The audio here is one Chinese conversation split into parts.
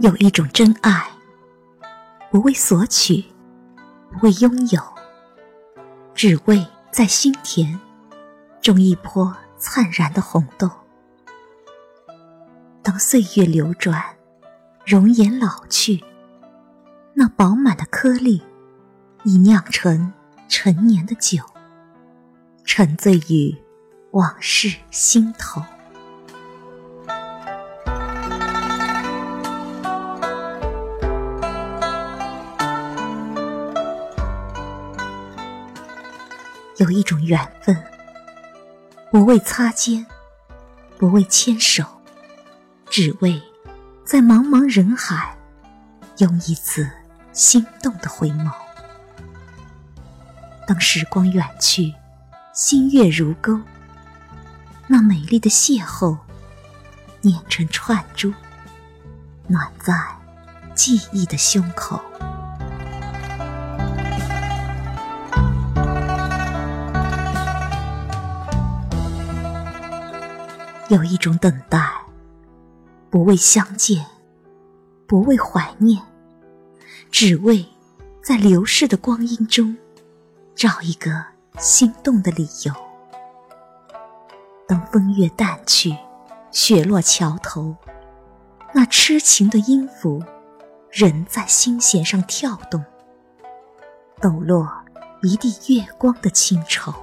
有一种真爱，不为索取，不为拥有，只为在心田种一棵灿然的红豆。当岁月流转，容颜老去，那饱满的颗粒已酿成陈年的酒，沉醉于往事心头。有一种缘分，不为擦肩，不为牵手，只为在茫茫人海用一次心动的回眸。当时光远去，星月如钩，那美丽的邂逅捻成串珠，暖在记忆的胸口。有一种等待，不为相见，不为怀念，只为在流逝的光阴中找一个心动的理由。当风月淡去，雪落桥头，那痴情的音符仍在心弦上跳动，抖落一地月光的清愁。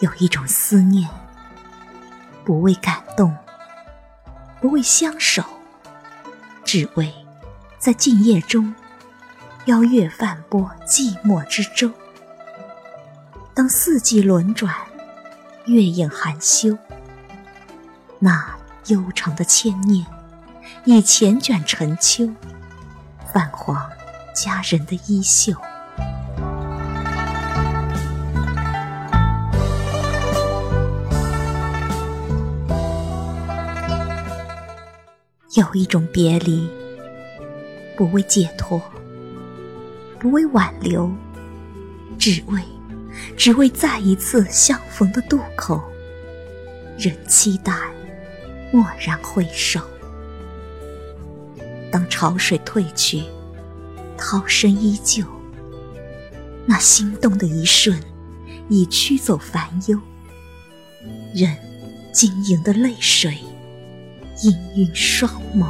有一种思念，不为感动，不为相守，只为在静夜中邀月泛波寂寞之舟。当四季轮转，月影含羞，那悠长的牵念已缱绻成秋，泛黄佳人的衣袖。有一种别离，不为解脱，不为挽留，只为，只为再一次相逢的渡口。仍期待，蓦然回首。当潮水退去，涛声依旧，那心动的一瞬，已驱走烦忧。任晶莹的泪水。氤氲双眸。